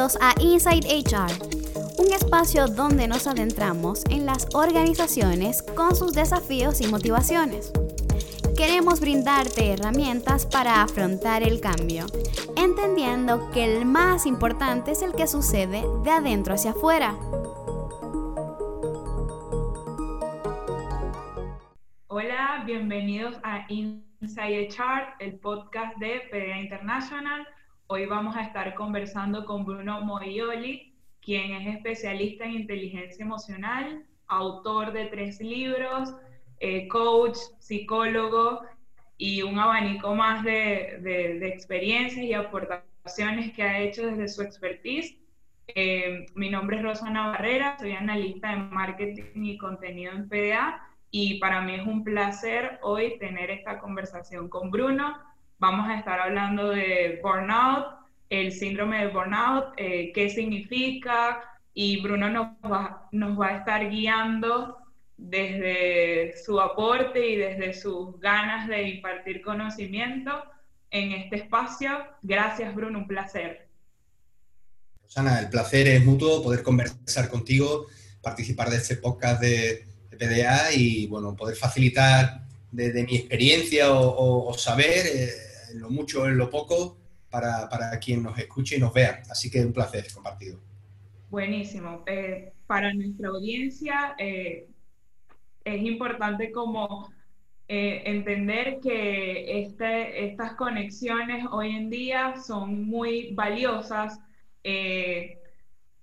bienvenidos a Inside HR, un espacio donde nos adentramos en las organizaciones con sus desafíos y motivaciones. Queremos brindarte herramientas para afrontar el cambio, entendiendo que el más importante es el que sucede de adentro hacia afuera. Hola, bienvenidos a Inside HR, el podcast de PDA International. Hoy vamos a estar conversando con Bruno Moioli, quien es especialista en inteligencia emocional, autor de tres libros, eh, coach, psicólogo y un abanico más de, experiencias y aportaciones que ha hecho desde su expertise. Eh, mi nombre es Rosana Barrera, soy analista en marketing y contenido en PDA y para mí es un placer hoy tener esta conversación con Bruno Vamos a estar hablando de burnout, el síndrome de burnout, eh, qué significa, y Bruno nos va, nos va a estar guiando desde su aporte y desde sus ganas de impartir conocimiento en este espacio. Gracias, Bruno, un placer. Rosana, el placer es mutuo poder conversar contigo, participar de este podcast de, PDA y bueno, poder facilitar desde mi experiencia o, saber eh, en lo mucho o en lo poco, para, para, quien nos escuche y nos vea. Así que un placer compartido. Buenísimo. Eh, para nuestra audiencia eh, es importante como eh, entender que este, estas conexiones hoy en día son muy valiosas.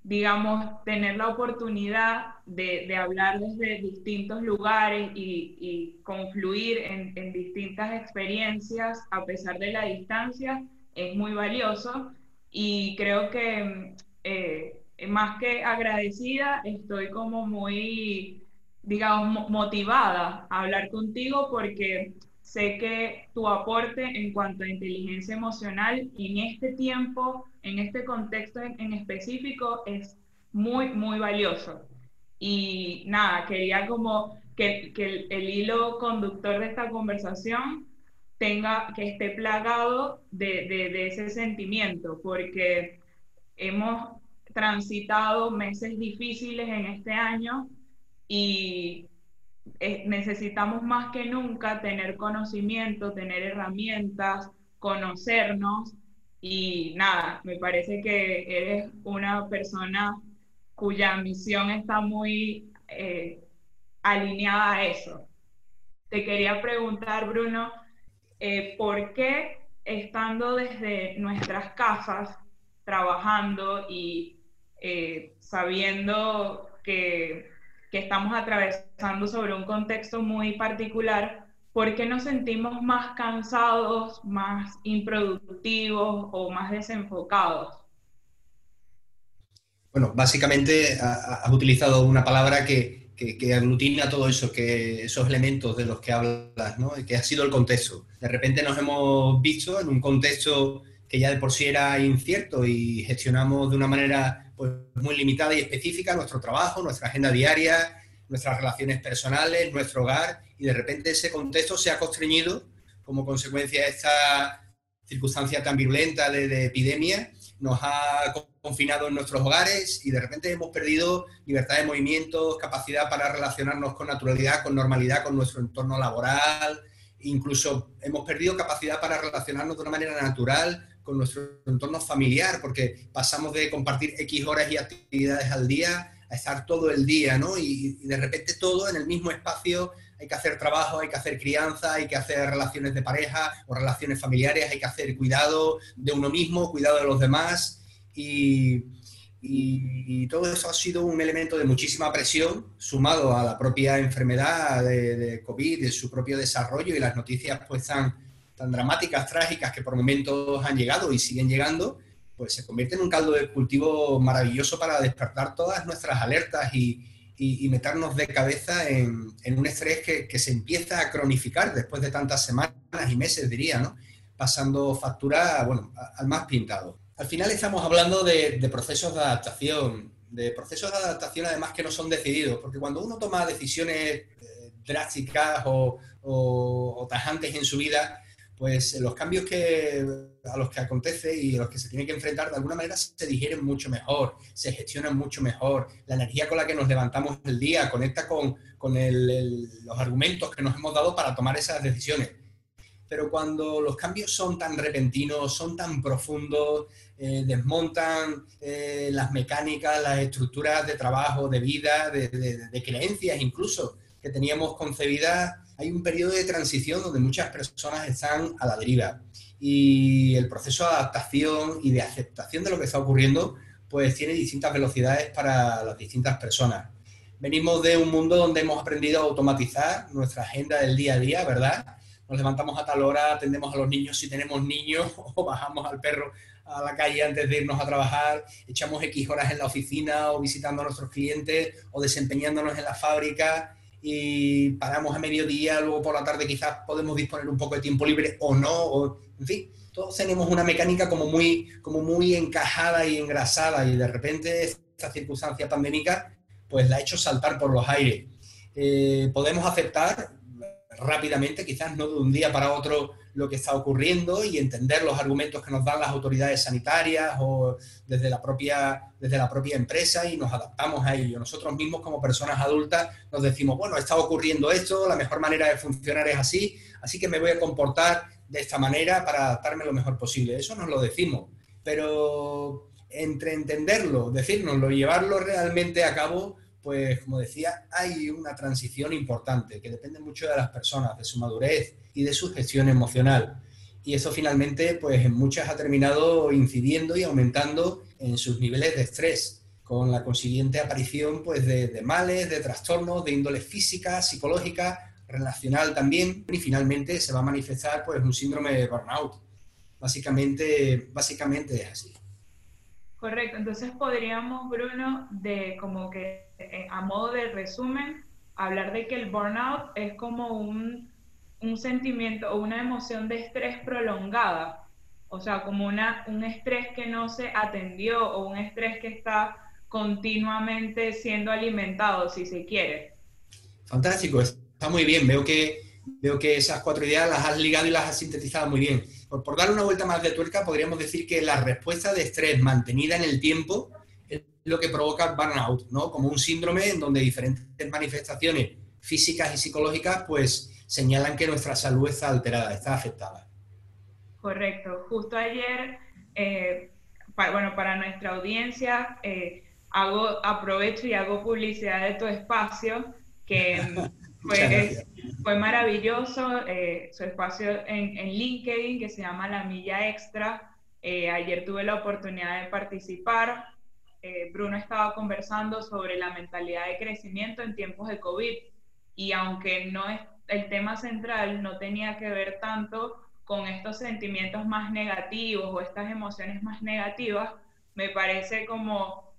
Digamos, tener la oportunidad de, de, hablar desde distintos lugares y, y confluir en, en, distintas experiencias a pesar de la distancia es muy valioso. Y creo que eh, más que agradecida, estoy como muy, digamos, motivada a hablar contigo porque sé que tu aporte en cuanto a inteligencia emocional en este tiempo, en este contexto en, en específico, es muy, muy valioso. Y nada, quería como que, que el, hilo conductor de esta conversación tenga, que esté plagado de, de, ese sentimiento, porque hemos transitado meses difíciles en este año y eh, necesitamos más que nunca tener conocimiento, tener herramientas, conocernos y nada, me parece que eres una persona cuya misión está muy eh, alineada a eso. Te quería preguntar, Bruno, eh, ¿por qué estando desde nuestras casas, trabajando y sabiendo que, que estamos atravesando sobre un contexto muy particular, ¿por qué nos sentimos más cansados, más improductivos o más desenfocados? Bueno, básicamente has utilizado una palabra que, que, aglutina todo eso, que esos elementos de los que hablas, ¿no? que ha sido el contexto. De repente nos hemos visto en un contexto que ya de por sí era incierto y gestionamos de una manera pues, muy limitada y específica nuestro trabajo, nuestra agenda diaria, nuestras relaciones personales, nuestro hogar, y de repente ese contexto se ha constreñido como consecuencia de esta circunstancia tan virulenta de, de epidemia, nos ha confinado en nuestros hogares y de repente hemos perdido libertad de movimiento, capacidad para relacionarnos con naturalidad, con normalidad, con nuestro entorno laboral, incluso hemos perdido capacidad para relacionarnos de una manera natural con nuestro entorno familiar, porque pasamos de compartir X horas y actividades al día a estar todo el día, ¿no? Y, de repente todo en el mismo espacio, hay que hacer trabajo, hay que hacer crianza, hay que hacer relaciones de pareja o relaciones familiares, hay que hacer cuidado de uno mismo, cuidado de los demás y, todo eso ha sido un elemento de muchísima presión, sumado a la propia enfermedad de, COVID, de su propio desarrollo y las noticias pues tan, tan dramáticas, trágicas que por momentos han llegado y siguen llegando, pues se convierte en un caldo de cultivo maravilloso para despertar todas nuestras alertas y, meternos de cabeza en, un estrés que, se empieza a cronificar después de tantas semanas y meses, diría, ¿no? Pasando factura, bueno, al más pintado al final estamos hablando de, procesos de adaptación, de procesos de adaptación además que no son decididos, porque cuando uno toma decisiones eh, drásticas o, tajantes en su vida, pues los cambios que, a los que acontece y a los que se tiene que enfrentar, de alguna manera se digieren mucho mejor, se gestionan mucho mejor. La energía con la que nos levantamos el día conecta con, con los argumentos que nos hemos dado para tomar esas decisiones. Pero cuando los cambios son tan repentinos, son tan profundos, eh, desmontan eh, las mecánicas, las estructuras de trabajo, de vida, de, de creencias incluso, que teníamos concebidas hay un periodo de transición donde muchas personas están a la deriva y el proceso de adaptación y de aceptación de lo que está ocurriendo pues tiene distintas velocidades para las distintas personas. Venimos de un mundo donde hemos aprendido a automatizar nuestra agenda del día a día, ¿verdad? Nos levantamos a tal hora, atendemos a los niños si tenemos niños o bajamos al perro a la calle antes de irnos a trabajar, echamos X horas en la oficina o visitando a nuestros clientes o desempeñándonos en la fábrica y paramos a mediodía, luego por la tarde quizás podemos disponer un poco de tiempo libre o no, o, en fin, todos tenemos una mecánica como muy, como muy encajada y engrasada y de repente esta circunstancia pandémica pues la ha hecho saltar por los aires. Eh, podemos aceptar rápidamente, quizás no de un día para otro, lo que está ocurriendo y entender los argumentos que nos dan las autoridades sanitarias o desde la propia, desde la propia empresa y nos adaptamos a ello. Nosotros mismos como personas adultas nos decimos, bueno, está ocurriendo esto, la mejor manera de funcionar es así, así que me voy a comportar de esta manera para adaptarme lo mejor posible. Eso nos lo decimos, pero entre entenderlo, decírnoslo y llevarlo realmente a cabo, pues como decía, hay una transición importante que depende mucho de las personas, de su madurez y de su gestión emocional. Y eso finalmente, pues en muchas ha terminado incidiendo y aumentando en sus niveles de estrés, con la consiguiente aparición pues, de, males, de trastornos de índole física, psicológica, relacional también, y finalmente se va a manifestar pues, un síndrome de burnout. Básicamente, básicamente es así. Correcto, entonces podríamos, Bruno, de como que eh, a modo de resumen, hablar de que el burnout es como un, un sentimiento o una emoción de estrés prolongada, o sea, como una, un estrés que no se atendió o un estrés que está continuamente siendo alimentado, si se quiere. Fantástico, está muy bien, veo que, veo que esas cuatro ideas las has ligado y las has sintetizado muy bien por, dar una vuelta más de tuerca, podríamos decir que la respuesta de estrés mantenida en el tiempo es lo que provoca burnout, ¿no? Como un síndrome en donde diferentes manifestaciones físicas y psicológicas pues señalan que nuestra salud está alterada, está afectada. Correcto. Justo ayer, eh, bueno, para nuestra audiencia, eh, hago, aprovecho y hago publicidad de tu espacio, que fue, fue maravilloso eh, su espacio en, en, LinkedIn que se llama La Milla Extra. Ayer tuve la oportunidad de participar. Bruno estaba conversando sobre la mentalidad de crecimiento en tiempos de COVID y aunque no es el tema central, no tenía que ver tanto con estos sentimientos más negativos o estas emociones más negativas, me parece como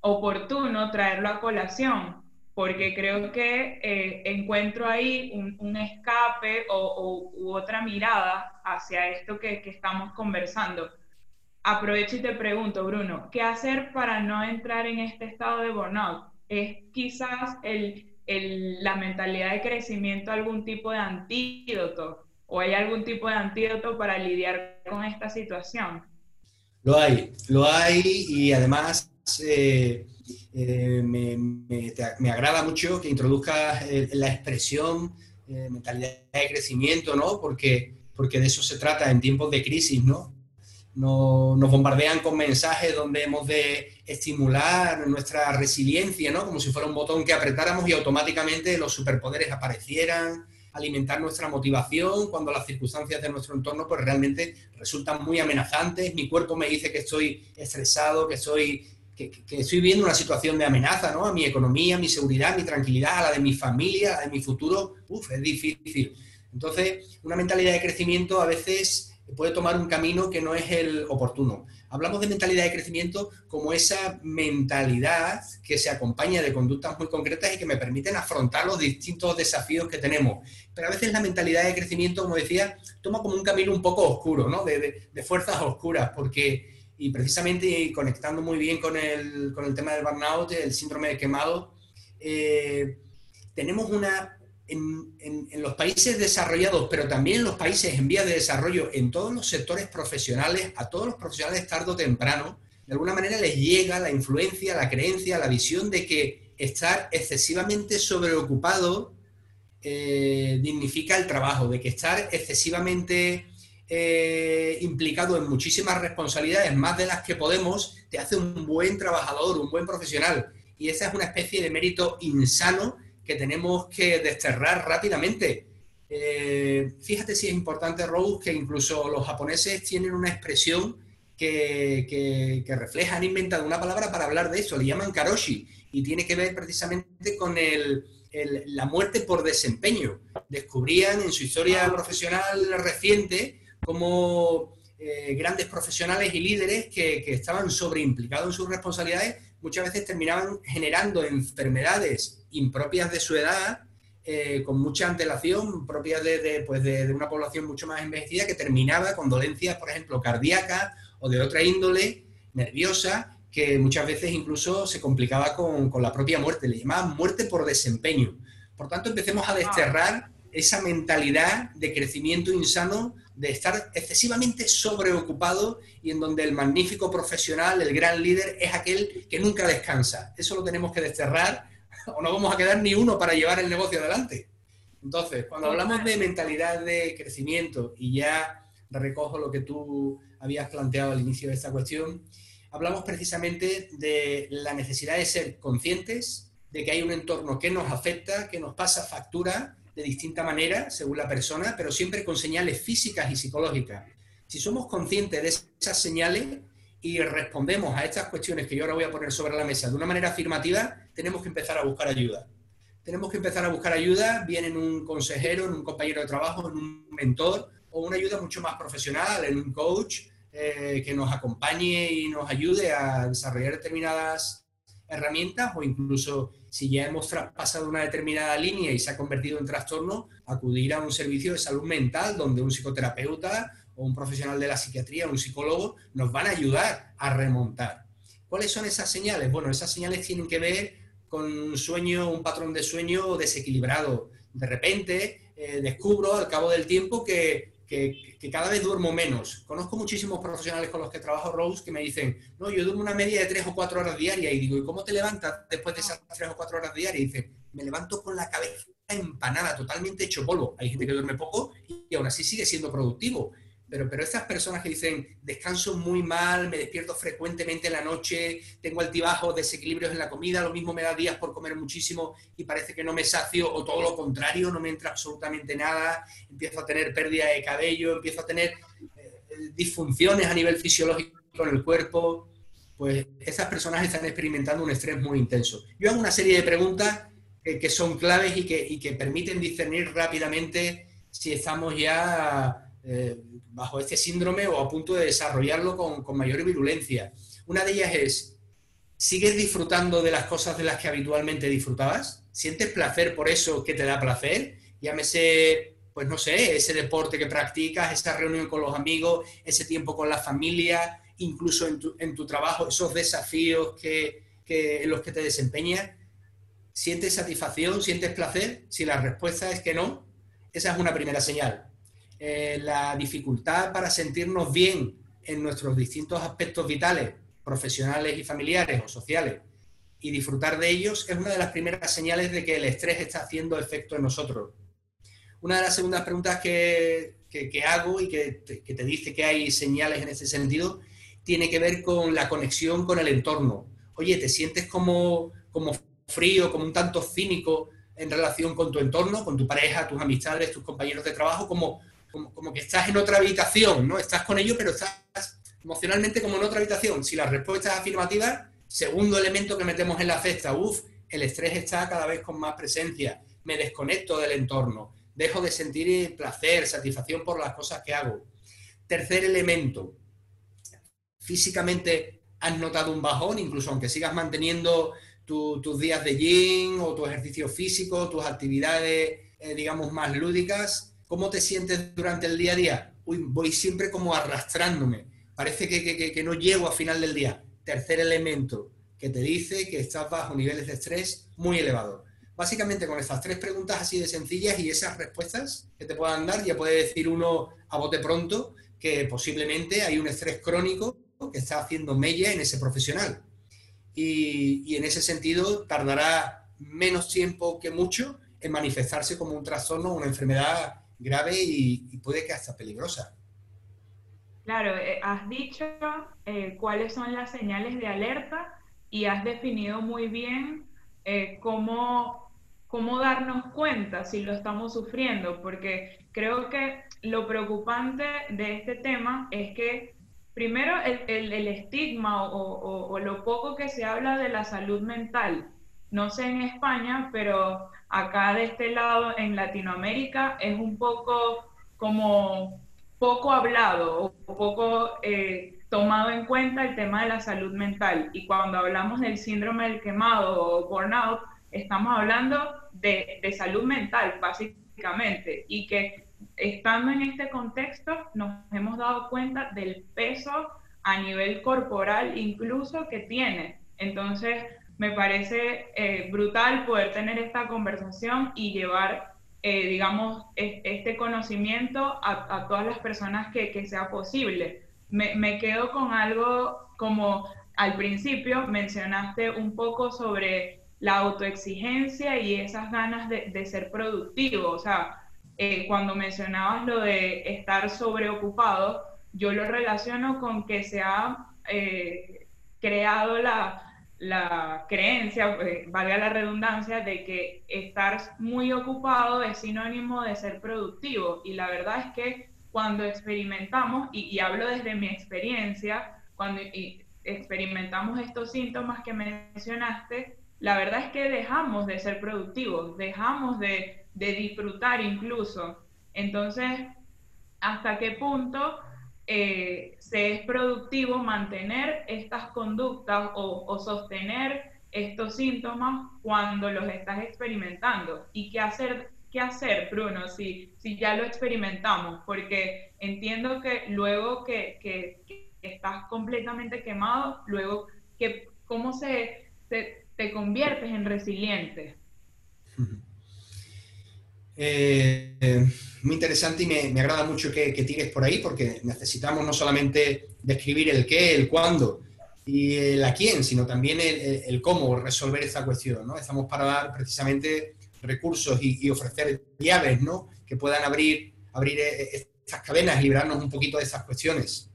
oportuno traerlo a colación porque creo que eh, encuentro ahí un, escape o, u otra mirada hacia esto que, estamos conversando. Aprovecho y te pregunto, Bruno, ¿qué hacer para no entrar en este estado de burnout? ¿Es quizás el, la mentalidad de crecimiento algún tipo de antídoto? ¿O hay algún tipo de antídoto para lidiar con esta situación? Lo hay, lo hay y además... Eh, eh, me, agrada mucho que introduzcas eh, la expresión eh, mentalidad de crecimiento, ¿no? Porque, porque de eso se trata en tiempos de crisis, ¿no? Nos, nos bombardean con mensajes donde hemos de estimular nuestra resiliencia, ¿no? Como si fuera un botón que apretáramos y automáticamente los superpoderes aparecieran, alimentar nuestra motivación cuando las circunstancias de nuestro entorno pues realmente resultan muy amenazantes. Mi cuerpo me dice que estoy estresado, que estoy que, estoy viendo una situación de amenaza, ¿no? A mi economía, a mi seguridad, a mi tranquilidad, a la de mi familia, a la de mi futuro, uf, es difícil. Entonces, una mentalidad de crecimiento a veces puede tomar un camino que no es el oportuno. Hablamos de mentalidad de crecimiento como esa mentalidad que se acompaña de conductas muy concretas y que me permiten afrontar los distintos desafíos que tenemos. Pero a veces la mentalidad de crecimiento, como decía, toma como un camino un poco oscuro, ¿no? De, fuerzas oscuras, porque y precisamente conectando muy bien con el, con el tema del burnout, el síndrome de quemado, eh, tenemos una, en, los países desarrollados, pero también en los países en vías de desarrollo, en todos los sectores profesionales, a todos los profesionales tarde o temprano, de alguna manera les llega la influencia, la creencia, la visión de que estar excesivamente sobreocupado eh, dignifica el trabajo, de que estar excesivamente eh, implicado en muchísimas responsabilidades, más de las que podemos, te hace un buen trabajador, un buen profesional. Y esa es una especie de mérito insano que tenemos que desterrar rápidamente. Eh, fíjate si es importante, Rose, que incluso los japoneses tienen una expresión que, refleja, han inventado una palabra para hablar de eso, le llaman karoshi, y tiene que ver precisamente con la muerte por desempeño. Descubrían en su historia profesional reciente como eh, grandes profesionales y líderes que, que estaban sobreimplicados en sus responsabilidades muchas veces terminaban generando enfermedades impropias de su edad, eh, con mucha antelación, propias pues de, una población mucho más envejecida, que terminaba con dolencias, por ejemplo, cardíacas o de otra índole, nerviosa, que muchas veces incluso se complicaba con, con la propia muerte, le llamaban muerte por desempeño. Por tanto, empecemos a desterrar esa mentalidad de crecimiento insano de estar excesivamente sobreocupado y en donde el magnífico profesional, el gran líder, es aquel que nunca descansa. Eso lo tenemos que desterrar o no vamos a quedar ni uno para llevar el negocio adelante. Entonces, cuando hablamos de mentalidad de crecimiento, y ya recojo lo que tú habías planteado al inicio de esta cuestión, hablamos precisamente de la necesidad de ser conscientes de que hay un entorno que nos afecta, que nos pasa factura de distinta manera según la persona, pero siempre con señales físicas y psicológicas. Si somos conscientes de esas señales y respondemos a estas cuestiones que yo ahora voy a poner sobre la mesa de una manera afirmativa, tenemos que empezar a buscar ayuda. Tenemos que empezar a buscar ayuda, bien en un consejero, en un compañero de trabajo, en un mentor o una ayuda mucho más profesional, en un coach eh, que nos acompañe y nos ayude a desarrollar determinadas herramientas o incluso si ya hemos traspasado una determinada línea y se ha convertido en trastorno, acudir a un servicio de salud mental donde un psicoterapeuta o un profesional de la psiquiatría, un psicólogo, nos van a ayudar a remontar. ¿Cuáles son esas señales? Bueno, esas señales tienen que ver con un sueño, un patrón de sueño desequilibrado. De repente eh, descubro al cabo del tiempo que que, cada vez duermo menos. Conozco muchísimos profesionales con los que trabajo, Rose, que me dicen, no, yo duermo una media de tres o cuatro horas diarias. Y digo, ¿y cómo te levantas después de esas tres o cuatro horas diarias? Y dice, me levanto con la cabeza empanada, totalmente hecho polvo. Hay gente que duerme poco y aún así sigue siendo productivo. Pero, pero estas personas que dicen, descanso muy mal, me despierto frecuentemente en la noche, tengo altibajos, desequilibrios en la comida, lo mismo me da días por comer muchísimo y parece que no me sacio, o todo lo contrario, no me entra absolutamente nada, empiezo a tener pérdida de cabello, empiezo a tener eh, disfunciones a nivel fisiológico en el cuerpo, pues esas personas están experimentando un estrés muy intenso. Yo hago una serie de preguntas que son claves y que, y que permiten discernir rápidamente si estamos ya eh, bajo este síndrome o a punto de desarrollarlo con, mayor virulencia. Una de ellas es, ¿sigues disfrutando de las cosas de las que habitualmente disfrutabas? ¿Sientes placer por eso que te da placer? Llámese, pues no sé, ese deporte que practicas, esa reunión con los amigos, ese tiempo con la familia, incluso en tu, trabajo, esos desafíos que, en los que te desempeñas. ¿Sientes satisfacción? ¿Sientes placer? Si la respuesta es que no, esa es una primera señal. Eh, la dificultad para sentirnos bien en nuestros distintos aspectos vitales, profesionales y familiares o sociales, y disfrutar de ellos es una de las primeras señales de que el estrés está haciendo efecto en nosotros. Una de las segundas preguntas que, hago y que te, dice que hay señales en ese sentido tiene que ver con la conexión con el entorno. Oye, ¿te sientes como, como frío, como un tanto cínico en relación con tu entorno, con tu pareja, tus amistades, tus compañeros de trabajo, como, como, que estás en otra habitación, ¿no? Estás con ellos, pero estás emocionalmente como en otra habitación. Si la respuesta es afirmativa, segundo elemento que metemos en la cesta, uff, el estrés está cada vez con más presencia, me desconecto del entorno, dejo de sentir placer, satisfacción por las cosas que hago. Tercer elemento, físicamente has notado un bajón, incluso aunque sigas manteniendo tus días de gym o tu ejercicio físico, tus actividades, eh, digamos, más lúdicas, ¿Cómo te sientes durante el día a día? Uy, voy siempre como arrastrándome. Parece que, no llego a final del día. Tercer elemento que te dice que estás bajo niveles de estrés muy elevados. básicamente con estas tres preguntas así de sencillas y esas respuestas que te puedan dar, ya puede decir uno a bote pronto que posiblemente hay un estrés crónico que está haciendo mella en ese profesional. Y, en ese sentido tardará menos tiempo que mucho en manifestarse como un trastorno, una enfermedad grave y, puede que hasta peligrosa. Claro, eh, has dicho eh, cuáles son las señales de alerta y has definido muy bien eh, cómo, cómo darnos cuenta si lo estamos sufriendo, porque creo que lo preocupante de este tema es que primero el, el, estigma o, o, lo poco que se habla de la salud mental, no sé en España, pero acá de este lado en Latinoamérica es un poco como poco hablado o poco eh, tomado en cuenta el tema de la salud mental. Y cuando hablamos del síndrome del quemado o burnout, estamos hablando de, de salud mental, básicamente, y que estando en este contexto nos hemos dado cuenta del peso a nivel corporal incluso que tiene. Entonces, me parece eh, brutal poder tener esta conversación y llevar, eh, digamos, este conocimiento a, todas las personas que, que sea posible me, quedo con algo como al principio mencionaste un poco sobre la autoexigencia y esas ganas de, ser productivo. O sea, eh, cuando mencionabas lo de estar sobreocupado, yo lo relaciono con que se ha creado la, la creencia, eh, valga la redundancia, de que estar muy ocupado es sinónimo de ser productivo. Y la verdad es que cuando experimentamos, y, hablo desde mi experiencia, cuando experimentamos estos síntomas que mencionaste, la verdad es que dejamos de ser productivos, dejamos de, disfrutar incluso. Entonces, ¿hasta qué punto eh, se es productivo mantener estas conductas o, sostener estos síntomas cuando los estás experimentando? ¿Y qué hacer qué hacer, Bruno, si, si ya lo experimentamos, porque entiendo que luego que, que, estás completamente quemado, luego que cómo se, te conviertes en resiliente. Eh, muy interesante y me, agrada mucho que, que, tires por ahí porque necesitamos no solamente describir el qué, el cuándo y el a quién, sino también el, cómo resolver esta cuestión. Estamos para dar precisamente recursos y, ofrecer llaves ¿no? que puedan abrir, abrir eh, estas cadenas y librarnos un poquito de esas cuestiones.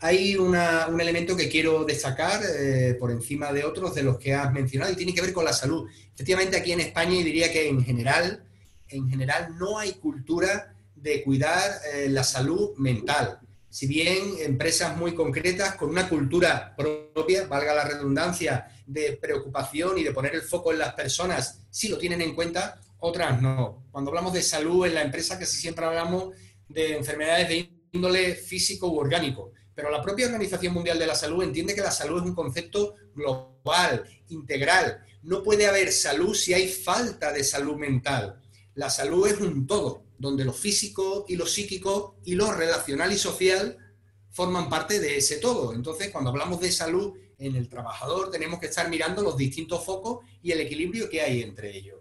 Hay un elemento que quiero destacar eh, por encima de otros de los que has mencionado y tiene que ver con la salud. Efectivamente, aquí en España y diría que en general, en general no hay cultura de cuidar eh, la salud mental. Si bien empresas muy concretas con una cultura propia, valga la redundancia, de preocupación y de poner el foco en las personas, si lo tienen en cuenta, otras no. Cuando hablamos de salud en la empresa, casi siempre hablamos de enfermedades de índole físico u orgánico, pero la propia Organización Mundial de la Salud entiende que la salud es un concepto global, integral. No puede haber salud si hay falta de salud mental. La salud es un todo, donde lo físico y lo psíquico y lo relacional y social forman parte de ese todo. Entonces, cuando hablamos de salud, en el trabajador tenemos que estar mirando los distintos focos y el equilibrio que hay entre ellos.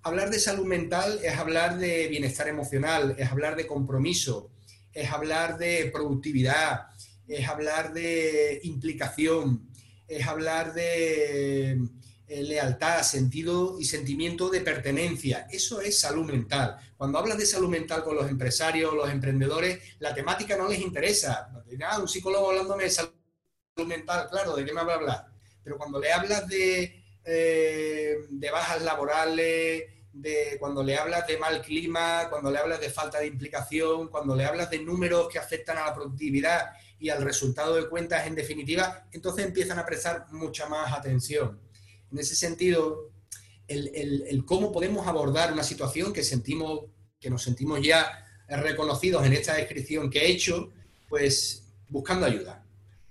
Hablar de salud mental es hablar de bienestar emocional, es hablar de compromiso, es hablar de productividad, es hablar de implicación, es hablar de eh, lealtad, sentido y sentimiento de pertenencia. Eso es salud mental. Cuando hablas de salud mental con los empresarios, los emprendedores, la temática no les interesa. Ah, un psicólogo hablándome de salud mental, claro, ¿de qué me va hablar? Pero cuando le hablas de, eh, de bajas laborales, de cuando le hablas de mal clima, cuando le hablas de falta de implicación, cuando le hablas de números que afectan a la productividad y al resultado de cuentas en definitiva, entonces empiezan a prestar mucha más atención. En ese sentido, el, el cómo podemos abordar una situación que sentimos, que nos sentimos ya reconocidos en esta descripción que he hecho, pues buscando ayuda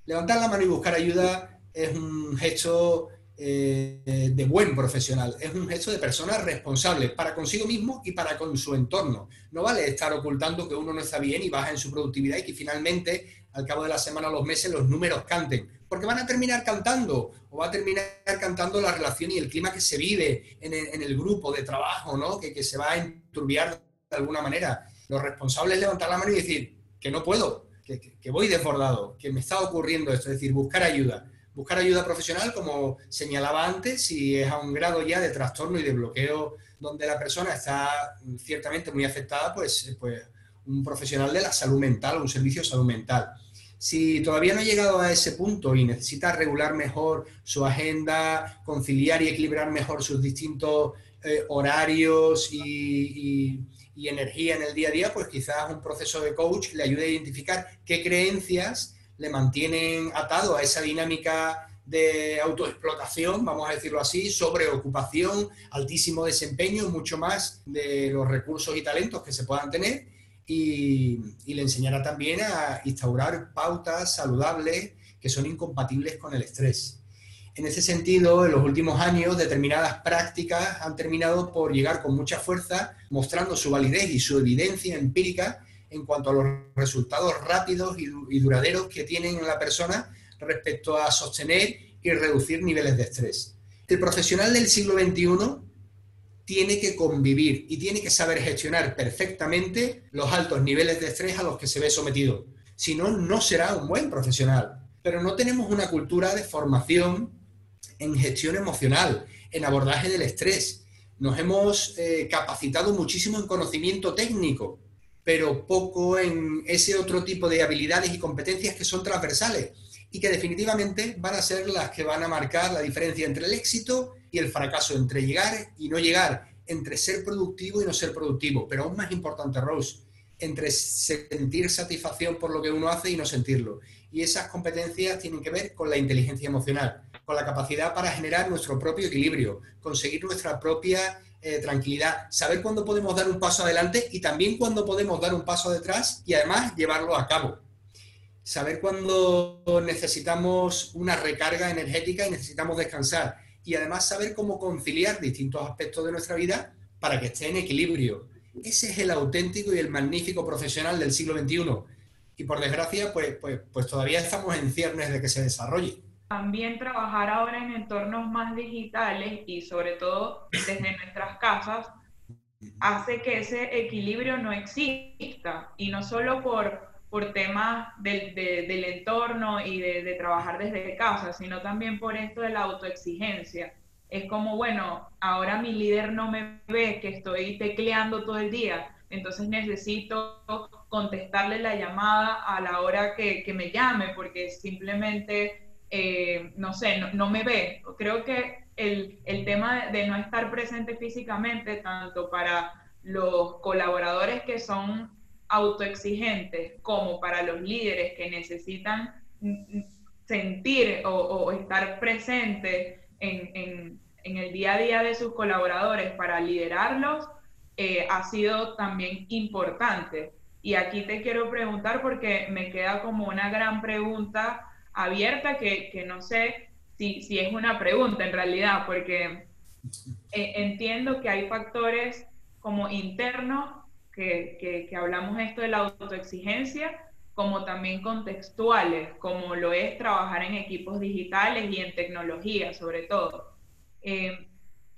levantar la mano y buscar ayuda es un gesto eh, de buen profesional, es un gesto de persona responsable para consigo mismo y para con su entorno. No vale estar ocultando que uno no está bien y baja en su productividad y que finalmente, al cabo de la semana o los meses, los números canten, porque van a terminar cantando va a terminar cantando la relación y el clima que se vive en el, grupo de trabajo, que, se va a enturbiar de alguna manera. Los responsables levantar la mano y decir que no puedo, que, voy desbordado, que me está ocurriendo esto, es decir, buscar ayuda buscar ayuda profesional, como señalaba antes, si es a un grado ya de trastorno y de bloqueo donde la persona está ciertamente muy afectada, pues, pues un profesional de la salud mental un servicio de salud mental. Si todavía no ha llegado a ese punto y necesita regular mejor su agenda, conciliar y equilibrar mejor sus distintos eh, horarios y, energía en el día a día, pues quizás un proceso de coach le ayude a identificar qué creencias le mantienen atado a esa dinámica de autoexplotación, vamos a decirlo así, sobreocupación, altísimo desempeño, mucho más de los recursos y talentos que se puedan tener y, le enseñará también a instaurar pautas saludables que son incompatibles con el estrés. En ese sentido, en los últimos años, determinadas prácticas han terminado por llegar con mucha fuerza, mostrando su validez y su evidencia empírica en cuanto a los resultados rápidos y, duraderos que tienen en la persona respecto a sostener y reducir niveles de estrés. El profesional del siglo XXI tiene que convivir y tiene que saber gestionar perfectamente los altos niveles de estrés a los que se ve sometido. Si no, no será un buen profesional. Pero no tenemos una cultura de formación en gestión emocional, en abordaje del estrés. Nos hemos eh, capacitado muchísimo en conocimiento técnico, pero poco en ese otro tipo de habilidades y competencias que son transversales y que definitivamente van a ser las que van a marcar la diferencia entre el éxito y el fracaso, entre llegar y no llegar, entre ser productivo y no ser productivo, pero aún más importante, Rose, entre sentir satisfacción por lo que uno hace y no sentirlo. Y esas competencias tienen que ver con la inteligencia emocional, con la capacidad para generar nuestro propio equilibrio, conseguir nuestra propia eh, tranquilidad, saber cuándo podemos dar un paso adelante y también cuándo podemos dar un paso detrás y además llevarlo a cabo. Saber cuándo necesitamos una recarga energética y necesitamos descansar. Y además saber cómo conciliar distintos aspectos de nuestra vida para que esté en equilibrio. Ese es el auténtico y el magnífico profesional del siglo XXI. Y por desgracia, pues, pues, pues todavía estamos en ciernes de que se desarrolle también trabajar ahora en entornos más digitales y sobre todo desde nuestras casas hace que ese equilibrio no exista y no solo por, por temas del, del entorno y de, de, trabajar desde casa, sino también por esto de la autoexigencia. Es como, bueno, ahora mi líder no me ve que estoy tecleando todo el día, entonces necesito contestarle la llamada a la hora que, que me llame, porque simplemente eh, no sé, no, me ve. Creo que el, tema de, no estar presente físicamente, tanto para los colaboradores que son autoexigentes como para los líderes que necesitan sentir o, estar presentes en, el día a día de sus colaboradores para liderarlos, eh, ha sido también importante. Y aquí te quiero preguntar porque me queda como una gran pregunta abierta que, no sé si, si, es una pregunta en realidad, porque eh, entiendo que hay factores como internos, que, que, que hablamos esto de la autoexigencia, como también contextuales, como lo es trabajar en equipos digitales y en tecnología sobre todo. Eh,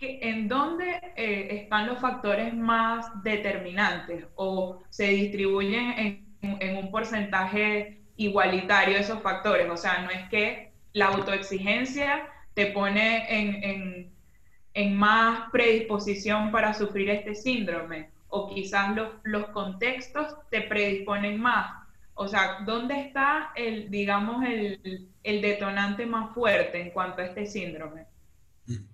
¿En dónde eh, están los factores más determinantes o se distribuyen en, en un porcentaje igualitario esos factores. O sea, no es que la autoexigencia te pone en, más predisposición para sufrir este síndrome, o quizás los, los contextos te predisponen más. O sea, ¿dónde está el, digamos, el, el detonante más fuerte en cuanto a este síndrome? Mm.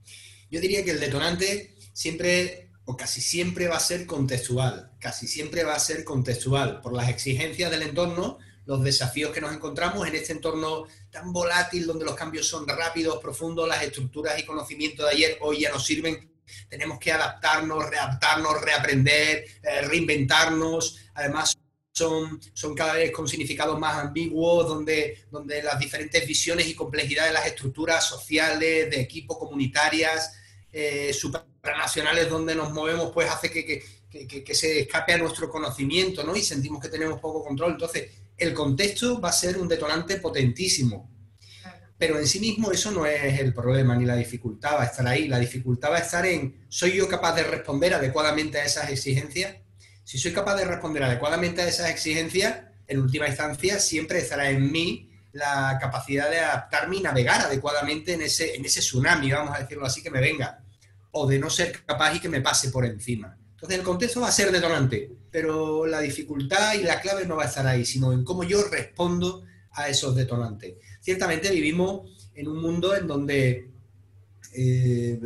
Yo diría que el detonante siempre o casi siempre va a ser contextual, casi siempre va a ser contextual por las exigencias del entorno, los desafíos que nos encontramos en este entorno tan volátil, donde los cambios son rápidos, profundos, las estructuras y conocimientos de ayer hoy ya nos sirven. Tenemos que adaptarnos, readaptarnos, reaprender, eh, reinventarnos. Además, son, son cada vez con significados más ambiguos, donde, donde las diferentes visiones y complejidades de las estructuras sociales, de equipos comunitarias, eh, supranacionales donde nos movemos, pues hace que, que, que, se escape a nuestro conocimiento, ¿no? Y sentimos que tenemos poco control. Entonces, el contexto va a ser un detonante potentísimo. Pero en sí mismo eso no es el problema ni la dificultad va a estar ahí. La dificultad va a estar en, ¿soy yo capaz de responder adecuadamente a esas exigencias? Si soy capaz de responder adecuadamente a esas exigencias, en última instancia siempre estará en mí la capacidad de adaptarme y navegar adecuadamente en ese, en ese tsunami, vamos a decirlo así, que me venga, o de no ser capaz y que me pase por encima. Entonces el contexto va a ser detonante, pero la dificultad y la clave no va a estar ahí, sino en cómo yo respondo a esos detonantes. Ciertamente vivimos en un mundo en donde eh,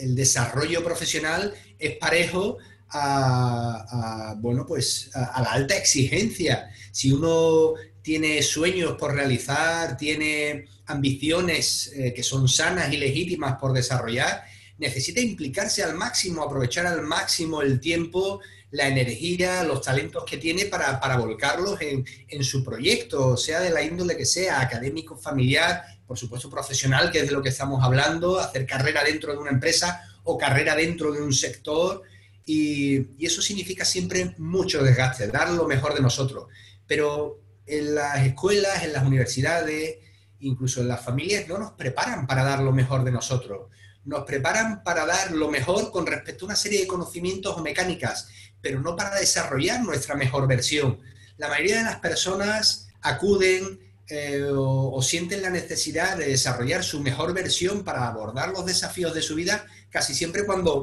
el, desarrollo profesional es parejo a, bueno, pues a, la alta exigencia. Si uno tiene sueños por realizar, tiene ambiciones eh, que son sanas y legítimas por desarrollar, necesita implicarse al máximo, aprovechar al máximo el tiempo, la energía, los talentos que tiene para, volcarlos en, su proyecto, sea de la índole que sea, académico, familiar, por supuesto profesional, que es de lo que estamos hablando, hacer carrera dentro de una empresa o carrera dentro de un sector. Y, y eso significa siempre mucho desgaste, dar lo mejor de nosotros. Pero en las escuelas, en las universidades, incluso en las familias, no nos preparan para dar lo mejor de nosotros. Nos preparan para dar lo mejor con respecto a una serie de conocimientos o mecánicas, pero no para desarrollar nuestra mejor versión. La mayoría de las personas acuden eh, o, sienten la necesidad de desarrollar su mejor versión para abordar los desafíos de su vida casi siempre cuando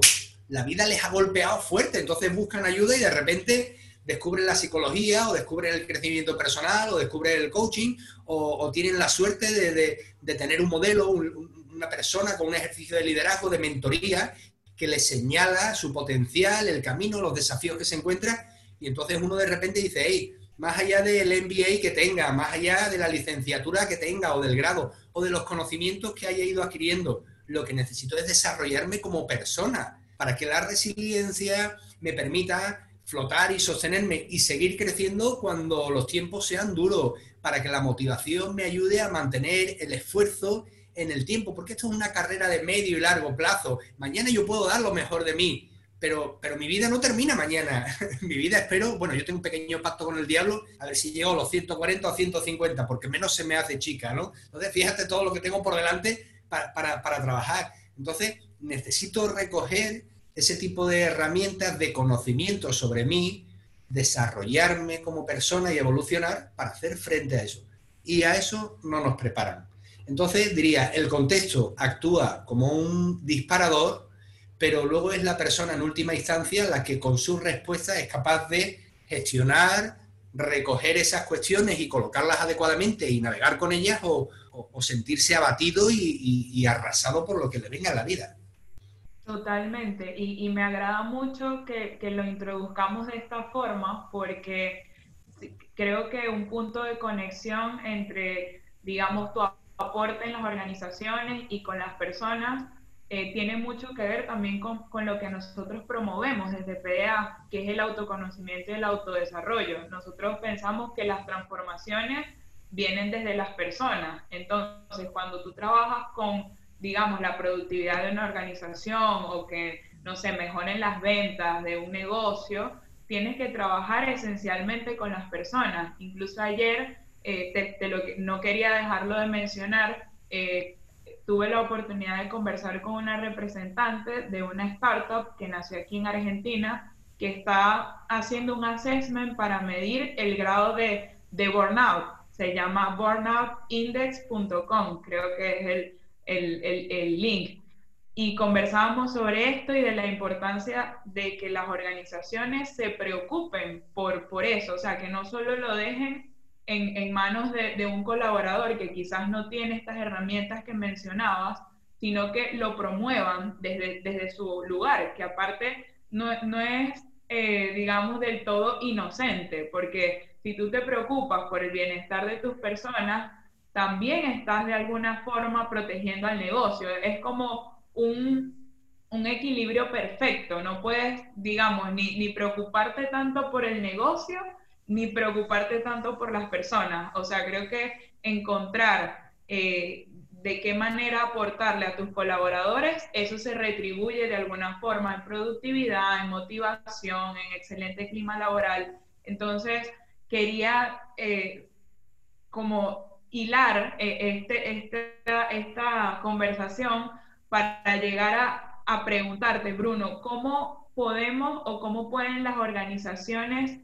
la vida les ha golpeado fuerte, entonces buscan ayuda y de repente descubren la psicología o descubren el crecimiento personal o descubren el coaching o, tienen la suerte de, tener un modelo, una persona con un ejercicio de liderazgo, de mentoría, que les señala su potencial, el camino, los desafíos que se encuentra y entonces uno de repente dice, hey, más allá del MBA que tenga, más allá de la licenciatura que tenga o del grado o de los conocimientos que haya ido adquiriendo, lo que necesito es desarrollarme como persona para que la resiliencia me permita flotar y sostenerme y seguir creciendo cuando los tiempos sean duros, para que la motivación me ayude a mantener el esfuerzo en el tiempo, porque esto es una carrera de medio y largo plazo. Mañana yo puedo dar lo mejor de mí, pero, pero mi vida no termina mañana. mi vida espero, bueno, yo tengo un pequeño pacto con el diablo, a ver si llego a los 140 o 150, porque menos se me hace chica, ¿no? Entonces, fíjate todo lo que tengo por delante para, para, para trabajar. Entonces, necesito recoger ese tipo de herramientas de conocimiento sobre mí, desarrollarme como persona y evolucionar para hacer frente a eso. Y a eso no nos preparan. Entonces diría, el contexto actúa como un disparador, pero luego es la persona en última instancia la que con su respuesta es capaz de gestionar, recoger esas cuestiones y colocarlas adecuadamente y navegar con ellas o, sentirse abatido y arrasado por lo que le venga a la vida. Totalmente, y, me agrada mucho que, lo introduzcamos de esta forma porque creo que un punto de conexión entre, digamos, tu aporte en las organizaciones y con las personas eh, tiene mucho que ver también con, con, lo que nosotros promovemos desde PDA, que es el autoconocimiento y el autodesarrollo. Nosotros pensamos que las transformaciones vienen desde las personas. Entonces, cuando tú trabajas con digamos, la productividad de una organización o que, no sé, mejoren las ventas de un negocio, tienes que trabajar esencialmente con las personas. Incluso ayer, eh, te, lo, no quería dejarlo de mencionar, eh, tuve la oportunidad de conversar con una representante de una startup que nació aquí en Argentina, que está haciendo un assessment para medir el grado de, de burnout. Se llama burnoutindex.com, creo que es el, el, el, link. Y conversábamos sobre esto y de la importancia de que las organizaciones se preocupen por, por eso, o sea, que no solo lo dejen en, manos de, de, un colaborador que quizás no tiene estas herramientas que mencionabas, sino que lo promuevan desde, desde su lugar, que aparte no, no es, eh, digamos, del todo inocente, porque si tú te preocupas por el bienestar de tus personas, también estás de alguna forma protegiendo al negocio. Es como un, un equilibrio perfecto. No puedes, digamos, ni, ni, preocuparte tanto por el negocio, ni preocuparte tanto por las personas. O sea, creo que encontrar eh, de qué manera aportarle a tus colaboradores, eso se retribuye de alguna forma en productividad, en motivación, en excelente clima laboral. Entonces, quería eh, como hilar eh, este, este, esta conversación para llegar a, a preguntarte, Bruno, ¿cómo podemos o cómo pueden las organizaciones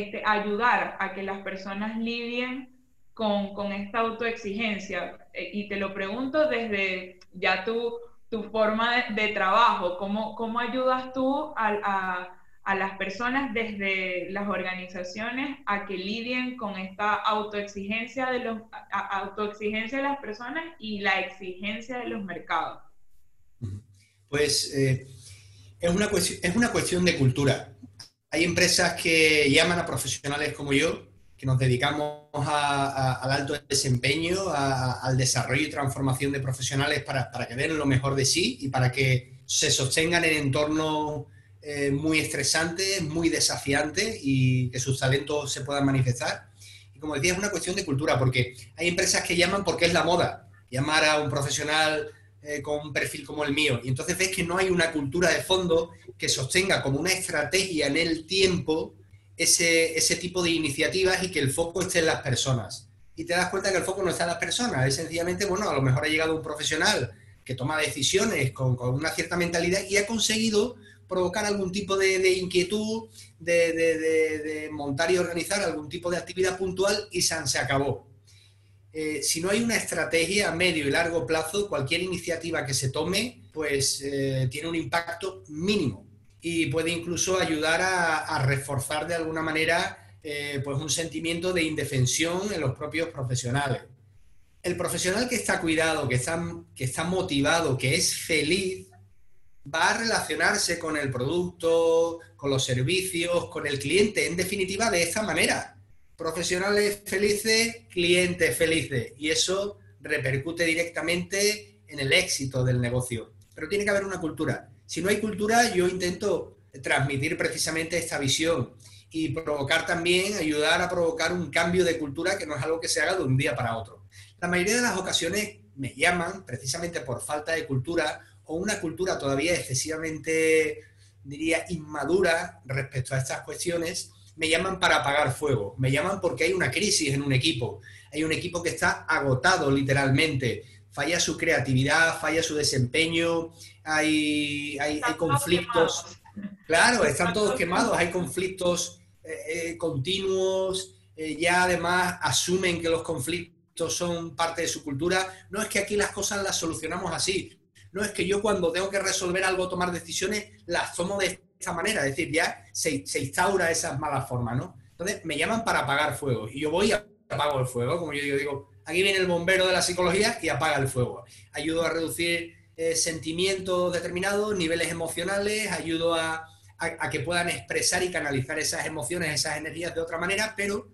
este, ayudar a que las personas lidien con, con esta autoexigencia? Eh, y te lo pregunto desde ya tu, tu forma de, trabajo, ¿cómo, ¿cómo, ayudas tú a, a, las personas desde las organizaciones a que lidien con esta autoexigencia de, los, autoexigencia de las personas y la exigencia de los mercados? Pues eh, es, una es una cuestión de cultura. Hay empresas que llaman a profesionales como yo, que nos dedicamos al alto desempeño, al desarrollo y transformación de profesionales para, que den lo mejor de sí y para que se sostengan en entornos eh, muy estresantes, muy desafiantes y que sus talentos se puedan manifestar. Y como decía, es una cuestión de cultura, porque hay empresas que llaman porque es la moda. Llamar a un profesional eh, con un perfil como el mío. Y entonces ves que no hay una cultura de fondo que sostenga como una estrategia en el tiempo ese, ese tipo de iniciativas y que el foco esté en las personas. Y te das cuenta que el foco no está en las personas, es sencillamente, bueno, a lo mejor ha llegado un profesional que toma decisiones con, con una cierta mentalidad y ha conseguido provocar algún tipo de, inquietud, de, de, de, montar y organizar algún tipo de actividad puntual y se, se acabó. Eh, si no hay una estrategia a medio y largo plazo, cualquier iniciativa que se tome, pues eh, tiene un impacto mínimo y puede incluso ayudar a, reforzar de alguna manera eh, pues un sentimiento de indefensión en los propios profesionales. El profesional que está cuidado, que está, que está motivado, que es feliz, va a relacionarse con el producto, con los servicios, con el cliente, en definitiva, de esta manera profesionales felices, clientes felices. Y eso repercute directamente en el éxito del negocio. Pero tiene que haber una cultura. Si no hay cultura, yo intento transmitir precisamente esta visión y provocar también, ayudar a provocar un cambio de cultura que no es algo que se haga de un día para otro. La mayoría de las ocasiones me llaman precisamente por falta de cultura o una cultura todavía excesivamente, diría, inmadura respecto a estas cuestiones me llaman para apagar fuego, me llaman porque hay una crisis en un equipo, hay un equipo que está agotado literalmente, falla su creatividad, falla su desempeño, hay, hay, conflictos, claro, están todos quemados, hay conflictos eh, eh, continuos, eh, ya además asumen que los conflictos son parte de su cultura, no es que aquí las cosas las solucionamos así, no es que yo cuando tengo que resolver algo, tomar decisiones, las tomo de esta manera, es decir, ya se, instaura esa mala forma, ¿no? Entonces me llaman para apagar fuego y yo voy y apago el fuego, como yo digo, digo, aquí viene el bombero de la psicología y apaga el fuego. Ayudo a reducir eh, sentimientos determinados, niveles emocionales, ayudo a, a, que puedan expresar y canalizar esas emociones, esas energías de otra manera, pero,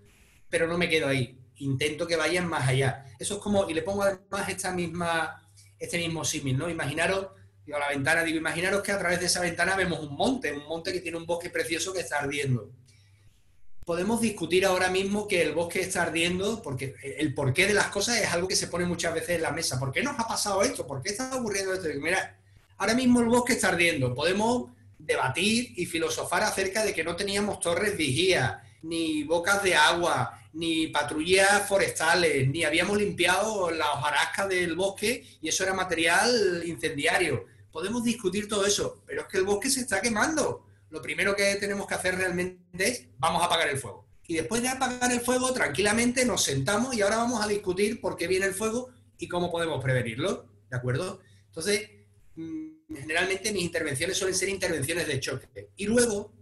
pero no me quedo ahí. Intento que vayan más allá. Eso es como, y le pongo además esta misma, este mismo símil, ¿no? Imaginaros digo, a la ventana, digo, imaginaros que a través de esa ventana vemos un monte, un monte que tiene un bosque precioso que está ardiendo. Podemos discutir ahora mismo que el bosque está ardiendo, porque el porqué de las cosas es algo que se pone muchas veces en la mesa. ¿Por qué nos ha pasado esto? ¿Por qué está ocurriendo esto? mira, ahora mismo el bosque está ardiendo. Podemos debatir y filosofar acerca de que no teníamos torres vigía, ni bocas de agua, ni patrullas forestales, ni habíamos limpiado la hojarasca del bosque y eso era material incendiario podemos discutir todo eso, pero es que el bosque se está quemando. Lo primero que tenemos que hacer realmente es, vamos a apagar el fuego. Y después de apagar el fuego, tranquilamente nos sentamos y ahora vamos a discutir por qué viene el fuego y cómo podemos prevenirlo. ¿De acuerdo? Entonces, mm, generalmente mis intervenciones suelen ser intervenciones de choque. Y luego,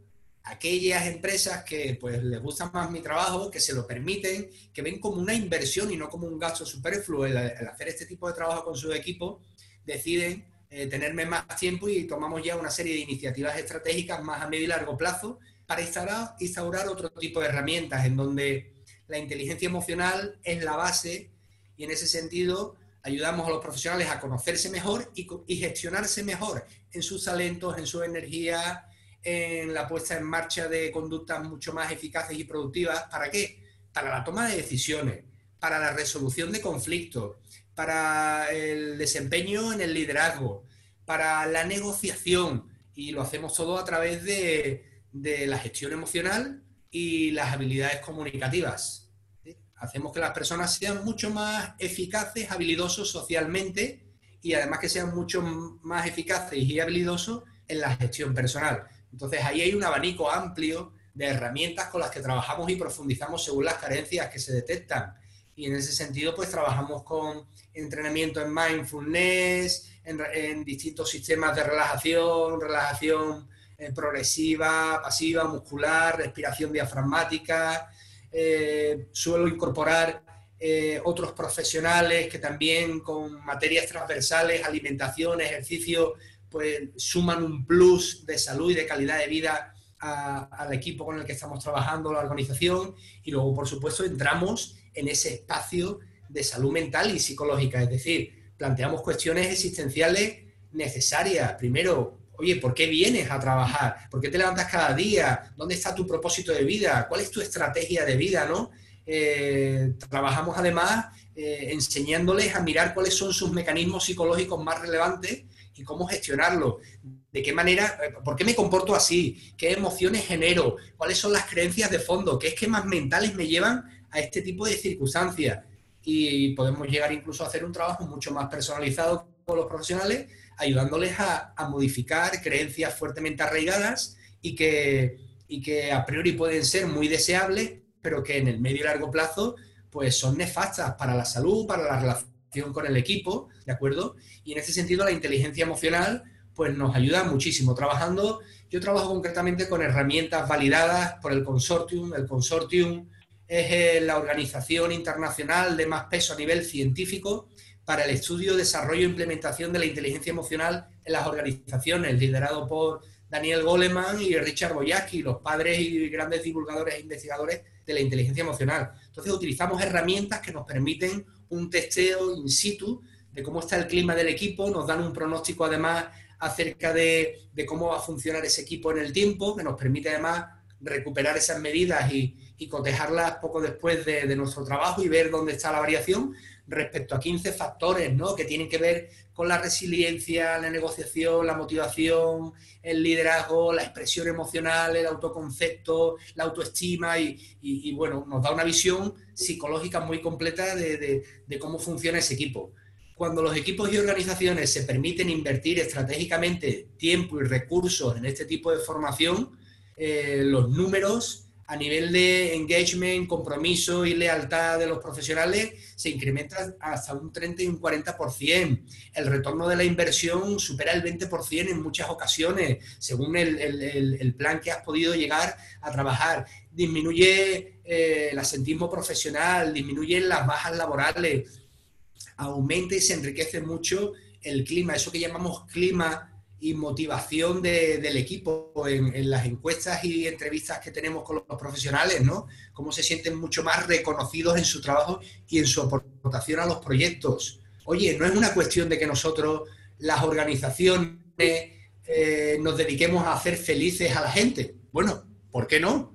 aquellas empresas que pues les gusta más mi trabajo, que se lo permiten, que ven como una inversión y no como un gasto superfluo el, el hacer este tipo de trabajo con su equipo, deciden eh, tenerme más tiempo y tomamos ya una serie de iniciativas estratégicas más a medio y largo plazo para instaurar, instaurar otro tipo de herramientas en donde la inteligencia emocional es la base y en ese sentido ayudamos a los profesionales a conocerse mejor y, y gestionarse mejor en sus talentos, en su energía, en la puesta en marcha de conductas mucho más eficaces y productivas. ¿Para qué? Para la toma de decisiones, para la resolución de conflictos, para el desempeño en el liderazgo, para la negociación. Y lo hacemos todo a través de, de la gestión emocional y las habilidades comunicativas. Hacemos que las personas sean mucho más eficaces, habilidosos socialmente y además que sean mucho más eficaces y habilidosos en la gestión personal. Entonces ahí hay un abanico amplio de herramientas con las que trabajamos y profundizamos según las carencias que se detectan. Y en ese sentido, pues trabajamos con entrenamiento en mindfulness, en, distintos sistemas de relajación, relajación eh, progresiva, pasiva, muscular, respiración diafragmática. Eh, suelo incorporar eh, otros profesionales que también con materias transversales, alimentación, ejercicio, pues suman un plus de salud y de calidad de vida al equipo con el que estamos trabajando, la organización, y luego, por supuesto, entramos en ese espacio de salud mental y psicológica, es decir, planteamos cuestiones existenciales necesarias. Primero, oye, ¿por qué vienes a trabajar? ¿Por qué te levantas cada día? ¿Dónde está tu propósito de vida? ¿Cuál es tu estrategia de vida? ¿no? Eh, trabajamos además eh, enseñándoles a mirar cuáles son sus mecanismos psicológicos más relevantes y cómo gestionarlo. ¿De qué manera? Eh, ¿Por qué me comporto así? ¿Qué emociones genero? ¿Cuáles son las creencias de fondo? ¿Qué esquemas mentales me llevan a este tipo de circunstancias? Y podemos llegar incluso a hacer un trabajo mucho más personalizado con los profesionales ayudándoles a, modificar creencias fuertemente arraigadas y que, y que a priori pueden ser muy deseables, pero que en el medio y largo plazo pues son nefastas para la salud, para la relación con el equipo, ¿de acuerdo? Y en ese sentido la inteligencia emocional pues nos ayuda muchísimo. Trabajando, yo trabajo concretamente con herramientas validadas por el consortium. El consortium es eh, la organización internacional de más peso a nivel científico para el estudio, desarrollo e implementación de la inteligencia emocional en las organizaciones, liderado por Daniel Goleman y Richard Boyaski, los padres y grandes divulgadores e investigadores de la inteligencia emocional. Entonces utilizamos herramientas que nos permiten un testeo in situ de cómo está el clima del equipo, nos dan un pronóstico además acerca de, cómo va a funcionar ese equipo en el tiempo, que nos permite además recuperar esas medidas y, cotejarlas poco después de, de, nuestro trabajo y ver dónde está la variación, respecto a 15 factores ¿no? que tienen que ver con la resiliencia, la negociación, la motivación, el liderazgo, la expresión emocional, el autoconcepto, la autoestima y, bueno, nos da una visión psicológica muy completa de, cómo funciona ese equipo. Cuando los equipos y organizaciones se permiten invertir estratégicamente tiempo y recursos en este tipo de formación, eh, los números a nivel de engagement, compromiso y lealtad de los profesionales se incrementa hasta un 30 y un 40%. El retorno de la inversión supera el 20% en muchas ocasiones, según el, plan que has podido llegar a trabajar. Disminuye eh, el asentismo profesional, disminuyen las bajas laborales, aumenta y se enriquece mucho el clima, eso que llamamos clima y motivación del equipo en, las encuestas y entrevistas que tenemos con los profesionales, ¿no? Cómo se sienten mucho más reconocidos en su trabajo y en su aportación a los proyectos. Oye, no es una cuestión de que nosotros, las organizaciones, eh, nos dediquemos a hacer felices a la gente. Bueno, ¿por qué no?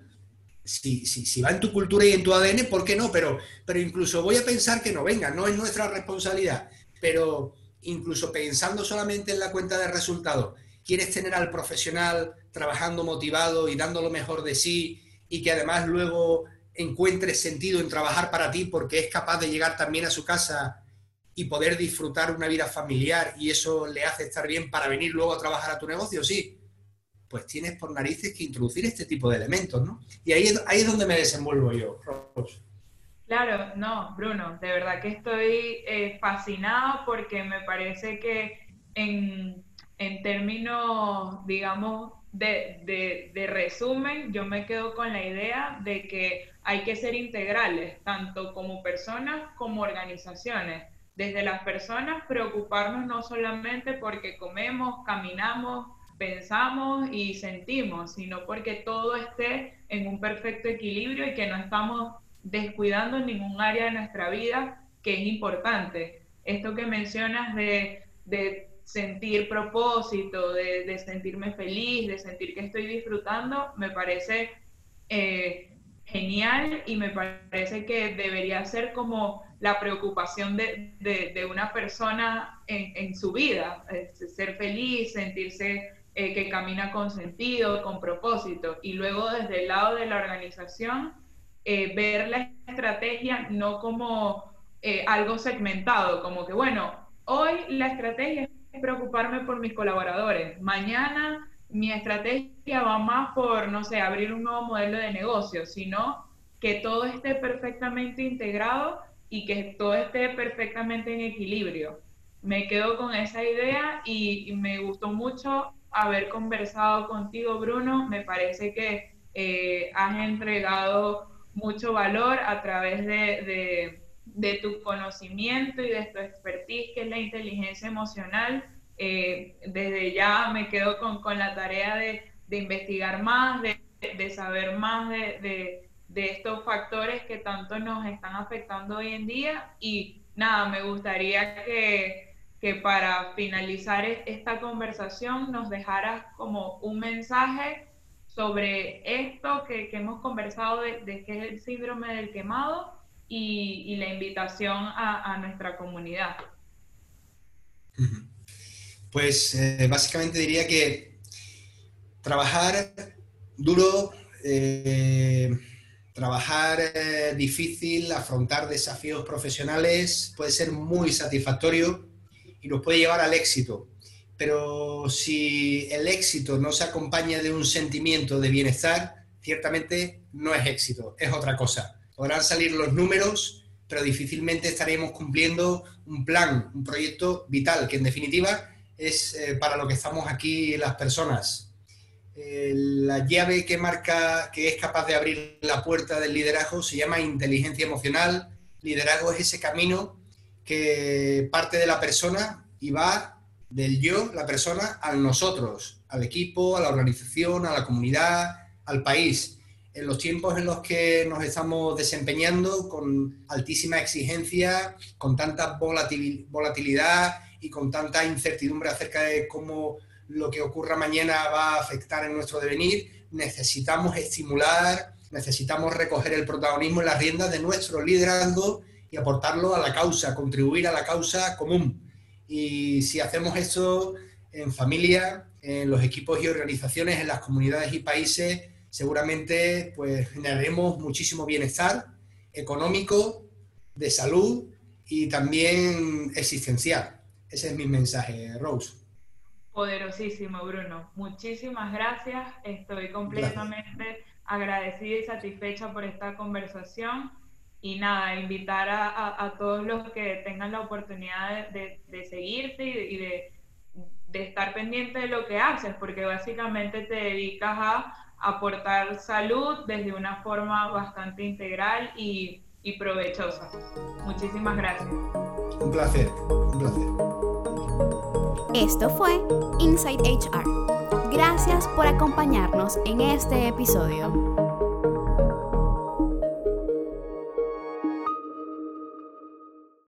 Si, si, si, va en tu cultura y en tu ADN, ¿por qué no? Pero, pero incluso voy a pensar que no venga, no es nuestra responsabilidad. Pero incluso pensando solamente en la cuenta de resultados, quieres tener al profesional trabajando motivado y dando lo mejor de sí y que además luego encuentre sentido en trabajar para ti porque es capaz de llegar también a su casa y poder disfrutar una vida familiar y eso le hace estar bien para venir luego a trabajar a tu negocio, sí, pues tienes por narices que introducir este tipo de elementos, ¿no? Y ahí, ahí es donde me desenvuelvo yo, Claro, no, Bruno, de verdad que estoy eh, fascinado porque me parece que en, términos, digamos, de, de, resumen, yo me quedo con la idea de que hay que ser integrales, tanto como personas como organizaciones. Desde las personas, preocuparnos no solamente porque comemos, caminamos, pensamos y sentimos, sino porque todo esté en un perfecto equilibrio y que no estamos descuidando ningún área de nuestra vida que es importante. Esto que mencionas de, sentir propósito, de, sentirme feliz, de sentir que estoy disfrutando, me parece eh, genial y me parece que debería ser como la preocupación de, una persona en, su vida, ser feliz, sentirse eh, que camina con sentido, con propósito. Y luego desde el lado de la organización, eh, ver la estrategia no como algo segmentado, como que, bueno, hoy la estrategia es preocuparme por mis colaboradores. Mañana mi estrategia va más por, no sé, abrir un nuevo modelo de negocio, sino que todo esté perfectamente integrado y que todo esté perfectamente en equilibrio. Me quedo con esa idea y, me gustó mucho haber conversado contigo, Bruno. Me parece que eh, has entregado mucho valor a través de de tu conocimiento y de tu expertise, que es la inteligencia emocional. Eh, desde ya me quedo con, con la tarea de, de, investigar más, de, de saber más de, de, estos factores que tanto nos están afectando hoy en día. Y nada, me gustaría que, que para finalizar e, esta conversación nos dejaras como un mensaje sobre esto que, que hemos conversado de, de qué es el síndrome del quemado y, la invitación a, nuestra comunidad. Pues eh, básicamente diría que trabajar duro, eh, trabajar eh, difícil, afrontar desafíos profesionales puede ser muy satisfactorio y nos puede llevar al éxito. Pero si el éxito no se acompaña de un sentimiento de bienestar, ciertamente no es éxito, es otra cosa podrán salir los números, pero difícilmente estaremos cumpliendo un plan, un proyecto vital, que en definitiva es eh, para lo que estamos aquí las personas. Eh, la llave que marca, que es capaz de abrir la puerta del liderazgo se llama inteligencia emocional. Liderazgo es ese camino que parte de la persona y va del yo, la persona, al nosotros, al equipo, a la organización, a la comunidad, al país en los tiempos en los que nos estamos desempeñando con altísima exigencia, con tanta volatilidad y con tanta incertidumbre acerca de cómo lo que ocurra mañana va a afectar en nuestro devenir, necesitamos estimular, necesitamos recoger el protagonismo en las riendas de nuestro liderazgo y aportarlo a la causa, contribuir a la causa común. Y si hacemos eso en familia, en los equipos y organizaciones, en las comunidades y países, seguramente pues generaremos muchísimo bienestar económico, de salud y también existencial. Ese es mi mensaje, Rose. Poderosísimo, Bruno. Muchísimas gracias. Estoy completamente agradecida y satisfecha por esta conversación. Y nada, invitar a, todos los que tengan la oportunidad de, seguirte y, de, de estar pendiente de lo que haces, porque básicamente te dedicas a aportar salud desde una forma bastante integral y, y provechosa. Muchísimas gracias. Un placer, un placer. Esto fue Inside HR. Gracias por acompañarnos en este episodio.